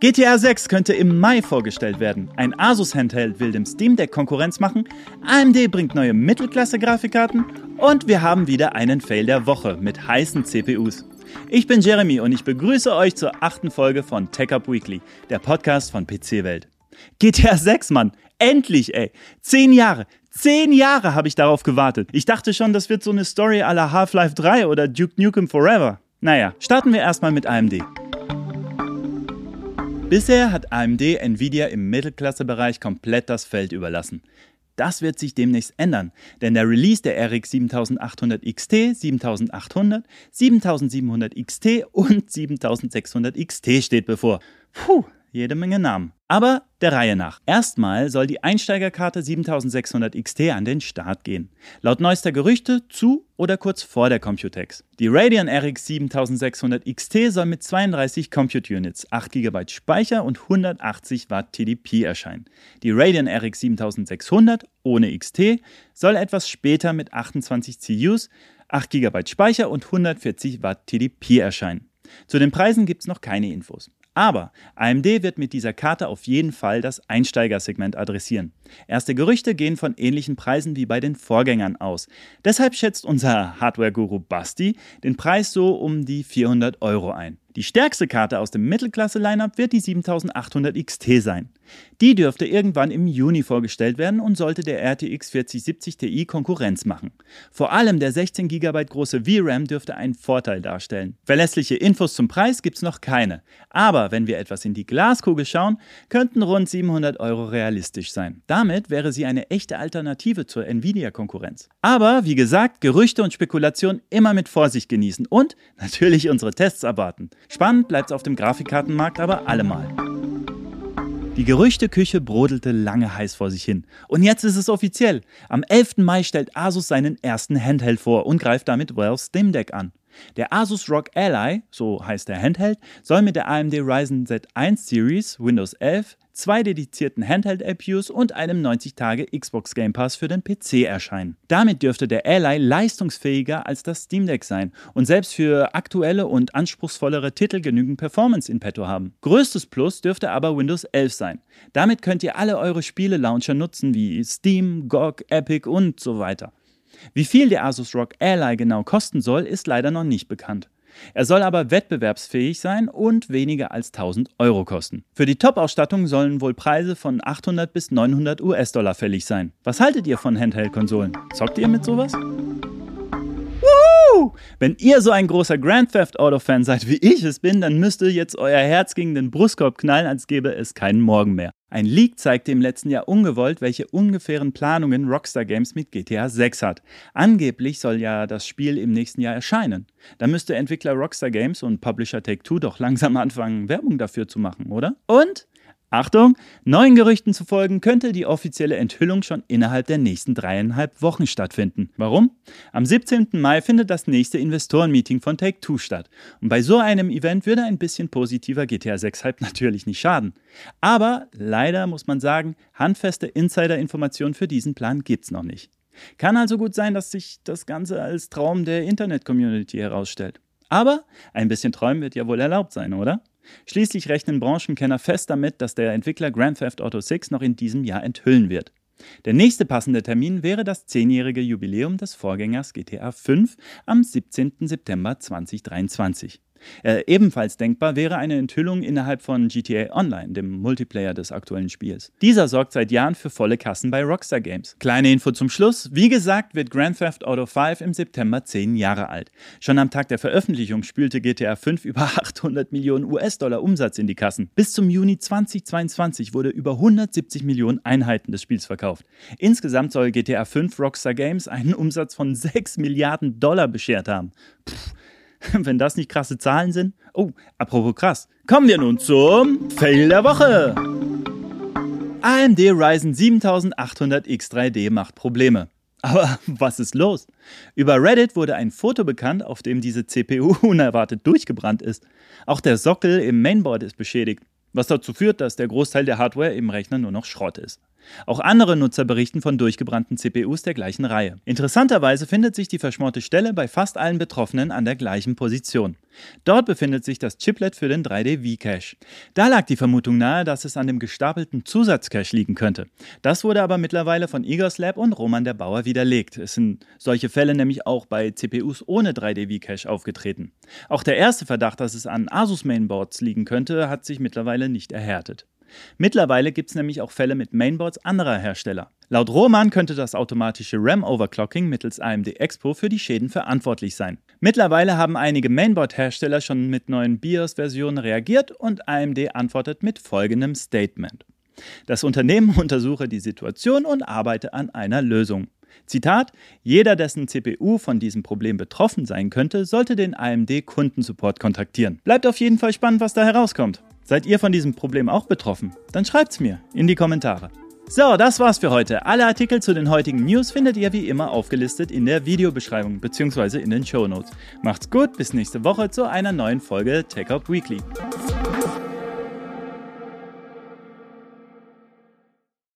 GTA 6 könnte im Mai vorgestellt werden. Ein Asus Handheld will dem Steam Deck Konkurrenz machen. AMD bringt neue Mittelklasse-Grafikkarten. Und wir haben wieder einen Fail der Woche mit heißen CPUs. Ich bin Jeremy und ich begrüße euch zur achten Folge von Tech Up Weekly, der Podcast von PC Welt. GTA 6, Mann. Endlich, ey. Zehn Jahre. Zehn Jahre habe ich darauf gewartet. Ich dachte schon, das wird so eine Story à la Half-Life 3 oder Duke Nukem Forever. Naja, starten wir erstmal mit AMD. Bisher hat AMD Nvidia im Mittelklassebereich komplett das Feld überlassen. Das wird sich demnächst ändern, denn der Release der RX 7800 XT, 7800, 7700 XT und 7600 XT steht bevor. Puh, jede Menge Namen. Aber der Reihe nach. Erstmal soll die Einsteigerkarte 7600 XT an den Start gehen. Laut neuester Gerüchte zu oder kurz vor der Computex. Die Radeon RX 7600 XT soll mit 32 Compute Units, 8 GB Speicher und 180 Watt TDP erscheinen. Die Radeon RX 7600 ohne XT soll etwas später mit 28 CUs, 8 GB Speicher und 140 Watt TDP erscheinen. Zu den Preisen gibt es noch keine Infos. Aber AMD wird mit dieser Karte auf jeden Fall das Einsteigersegment adressieren. Erste Gerüchte gehen von ähnlichen Preisen wie bei den Vorgängern aus. Deshalb schätzt unser Hardware-Guru Basti den Preis so um die 400 Euro ein. Die stärkste Karte aus dem Mittelklasse-Lineup wird die 7800 XT sein. Die dürfte irgendwann im Juni vorgestellt werden und sollte der RTX 4070 Ti Konkurrenz machen. Vor allem der 16 GB große VRAM dürfte einen Vorteil darstellen. Verlässliche Infos zum Preis gibt es noch keine. Aber wenn wir etwas in die Glaskugel schauen, könnten rund 700 Euro realistisch sein. Damit wäre sie eine echte Alternative zur Nvidia-Konkurrenz. Aber wie gesagt, Gerüchte und Spekulationen immer mit Vorsicht genießen und natürlich unsere Tests abwarten. Spannend bleibt es auf dem Grafikkartenmarkt aber allemal. Die Gerüchteküche brodelte lange heiß vor sich hin. Und jetzt ist es offiziell. Am 11. Mai stellt Asus seinen ersten Handheld vor und greift damit Valve's Steam Deck an. Der Asus ROG Ally, so heißt der Handheld, soll mit der AMD Ryzen Z1 Series, Windows 11, zwei dedizierten Handheld-APUs und einem 90-Tage Xbox Game Pass für den PC erscheinen. Damit dürfte der Ally leistungsfähiger als das Steam Deck sein und selbst für aktuelle und anspruchsvollere Titel genügend Performance in petto haben. Größtes Plus dürfte aber Windows 11 sein. Damit könnt ihr alle eure Spiele-Launcher nutzen wie Steam, GOG, Epic und so weiter. Wie viel der Asus ROG Ally genau kosten soll, ist leider noch nicht bekannt. Er soll aber wettbewerbsfähig sein und weniger als 1000 Euro kosten. Für die Top-Ausstattung sollen wohl Preise von 800 bis 900 US-Dollar fällig sein. Was haltet ihr von Handheld-Konsolen? Zockt ihr mit sowas? Wenn ihr so ein großer Grand Theft Auto-Fan seid, wie ich es bin, dann müsste jetzt euer Herz gegen den Brustkorb knallen, als gäbe es keinen Morgen mehr. Ein Leak zeigte im letzten Jahr ungewollt, welche ungefähren Planungen Rockstar Games mit GTA 6 hat. Angeblich soll ja das Spiel im nächsten Jahr erscheinen. Da müsste Entwickler Rockstar Games und Publisher Take-Two doch langsam anfangen, Werbung dafür zu machen, oder? Und Achtung, neuen Gerüchten zu folgen, könnte die offizielle Enthüllung schon innerhalb der nächsten dreieinhalb Wochen stattfinden. Warum? Am 17. Mai findet das nächste Investorenmeeting von Take-Two statt. Und bei so einem Event würde ein bisschen positiver GTA 6 Hype natürlich nicht schaden. Aber leider muss man sagen, handfeste Insider-Informationen für diesen Plan gibt's noch nicht. Kann also gut sein, dass sich das Ganze als Traum der Internet-Community herausstellt. Aber ein bisschen träumen wird ja wohl erlaubt sein, oder? Schließlich rechnen Branchenkenner fest damit, dass der Entwickler Grand Theft Auto 6 noch in diesem Jahr enthüllen wird. Der nächste passende Termin wäre das zehnjährige Jubiläum des Vorgängers GTA 5 am 17. September 2023. Äh, ebenfalls denkbar wäre eine Enthüllung innerhalb von GTA Online, dem Multiplayer des aktuellen Spiels. Dieser sorgt seit Jahren für volle Kassen bei Rockstar Games. Kleine Info zum Schluss. Wie gesagt, wird Grand Theft Auto 5 im September 10 Jahre alt. Schon am Tag der Veröffentlichung spülte GTA 5 über 800 Millionen US-Dollar Umsatz in die Kassen. Bis zum Juni 2022 wurde über 170 Millionen Einheiten des Spiels verkauft. Insgesamt soll GTA 5 Rockstar Games einen Umsatz von 6 Milliarden Dollar beschert haben. Pff, Wenn das nicht krasse Zahlen sind. Oh, apropos krass. Kommen wir nun zum Fail der Woche. AMD Ryzen 7800 X3D macht Probleme. Aber was ist los? Über Reddit wurde ein Foto bekannt, auf dem diese CPU unerwartet durchgebrannt ist. Auch der Sockel im Mainboard ist beschädigt, was dazu führt, dass der Großteil der Hardware im Rechner nur noch Schrott ist. Auch andere Nutzer berichten von durchgebrannten CPUs der gleichen Reihe. Interessanterweise findet sich die verschmorte Stelle bei fast allen Betroffenen an der gleichen Position. Dort befindet sich das Chiplet für den 3D-V-Cache. Da lag die Vermutung nahe, dass es an dem gestapelten Zusatzcache liegen könnte. Das wurde aber mittlerweile von Igors Lab und Roman der Bauer widerlegt. Es sind solche Fälle nämlich auch bei CPUs ohne 3D-V-Cache aufgetreten. Auch der erste Verdacht, dass es an Asus Mainboards liegen könnte, hat sich mittlerweile nicht erhärtet. Mittlerweile gibt es nämlich auch Fälle mit Mainboards anderer Hersteller. Laut Roman könnte das automatische RAM-Overclocking mittels AMD Expo für die Schäden verantwortlich sein. Mittlerweile haben einige Mainboard-Hersteller schon mit neuen BIOS-Versionen reagiert und AMD antwortet mit folgendem Statement. Das Unternehmen untersuche die Situation und arbeite an einer Lösung. Zitat: Jeder, dessen CPU von diesem Problem betroffen sein könnte, sollte den AMD Kundensupport kontaktieren. Bleibt auf jeden Fall spannend, was da herauskommt. Seid ihr von diesem Problem auch betroffen? Dann schreibt's mir in die Kommentare. So, das war's für heute. Alle Artikel zu den heutigen News findet ihr wie immer aufgelistet in der Videobeschreibung bzw. in den Show Notes. Macht's gut, bis nächste Woche zu einer neuen Folge Out Weekly.